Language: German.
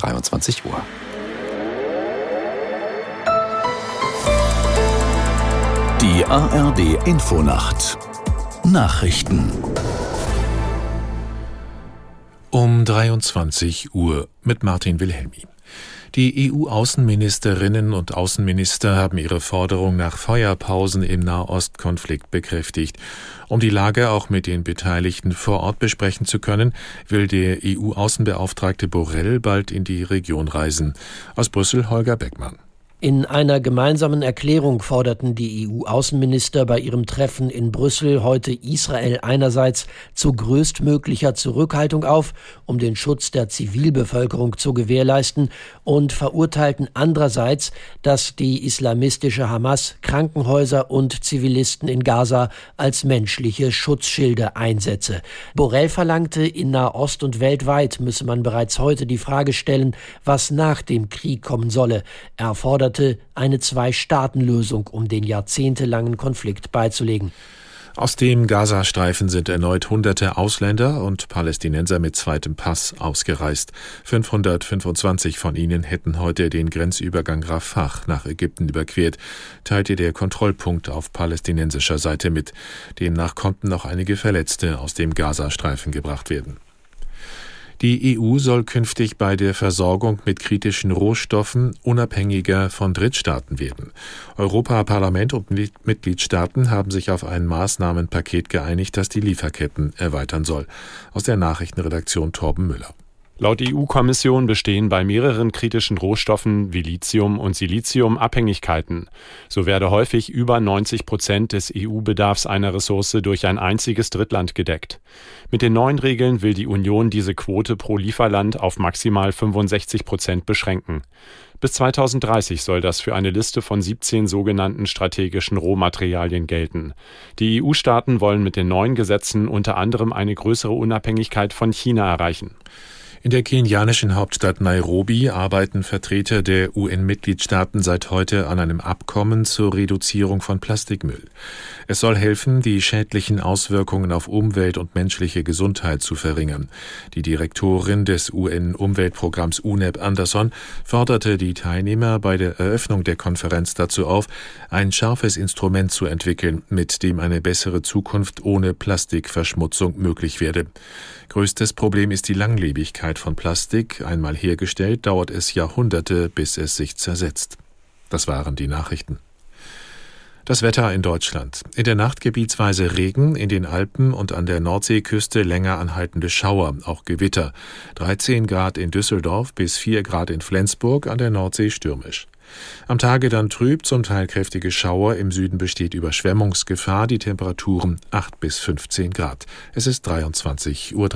23 Uhr. Die ARD Infonacht Nachrichten um 23 Uhr mit Martin Wilhelmi. Die EU-Außenministerinnen und Außenminister haben ihre Forderung nach Feuerpausen im Nahostkonflikt bekräftigt. Um die Lage auch mit den Beteiligten vor Ort besprechen zu können, will der EU-Außenbeauftragte Borrell bald in die Region reisen. Aus Brüssel Holger Beckmann. In einer gemeinsamen Erklärung forderten die EU-Außenminister bei ihrem Treffen in Brüssel heute Israel einerseits zu größtmöglicher Zurückhaltung auf, um den Schutz der Zivilbevölkerung zu gewährleisten, und verurteilten andererseits, dass die islamistische Hamas Krankenhäuser und Zivilisten in Gaza als menschliche Schutzschilde einsetze. Borrell verlangte, in Nahost und weltweit müsse man bereits heute die Frage stellen, was nach dem Krieg kommen solle. Er forderte forderte eine Zwei-Staaten-Lösung, um den jahrzehntelangen Konflikt beizulegen. Aus dem Gazastreifen sind erneut hunderte Ausländer und Palästinenser mit zweitem Pass ausgereist. 525 von ihnen hätten heute den Grenzübergang Rafah nach Ägypten überquert, teilte der Kontrollpunkt auf palästinensischer Seite mit. Demnach konnten noch einige Verletzte aus dem Gazastreifen gebracht werden. Die EU soll künftig bei der Versorgung mit kritischen Rohstoffen unabhängiger von Drittstaaten werden. Europaparlament und Mitgliedstaaten haben sich auf ein Maßnahmenpaket geeinigt, das die Lieferketten erweitern soll. Aus der Nachrichtenredaktion Torben Müller. Laut EU-Kommission bestehen bei mehreren kritischen Rohstoffen wie Lithium und Silizium Abhängigkeiten. So werde häufig über 90 Prozent des EU-Bedarfs einer Ressource durch ein einziges Drittland gedeckt. Mit den neuen Regeln will die Union diese Quote pro Lieferland auf maximal 65 Prozent beschränken. Bis 2030 soll das für eine Liste von 17 sogenannten strategischen Rohmaterialien gelten. Die EU-Staaten wollen mit den neuen Gesetzen unter anderem eine größere Unabhängigkeit von China erreichen. In der kenianischen Hauptstadt Nairobi arbeiten Vertreter der UN-Mitgliedstaaten seit heute an einem Abkommen zur Reduzierung von Plastikmüll. Es soll helfen, die schädlichen Auswirkungen auf Umwelt und menschliche Gesundheit zu verringern. Die Direktorin des UN-Umweltprogramms UNEP Anderson forderte die Teilnehmer bei der Eröffnung der Konferenz dazu auf, ein scharfes Instrument zu entwickeln, mit dem eine bessere Zukunft ohne Plastikverschmutzung möglich werde. Größtes Problem ist die Langlebigkeit von Plastik. Einmal hergestellt, dauert es Jahrhunderte, bis es sich zersetzt. Das waren die Nachrichten. Das Wetter in Deutschland. In der Nacht gebietsweise Regen, in den Alpen und an der Nordseeküste länger anhaltende Schauer, auch Gewitter. 13 Grad in Düsseldorf bis 4 Grad in Flensburg, an der Nordsee stürmisch. Am Tage dann trüb, zum Teil kräftige Schauer. Im Süden besteht Überschwemmungsgefahr. Die Temperaturen 8 bis 15 Grad. Es ist 23.03 Uhr.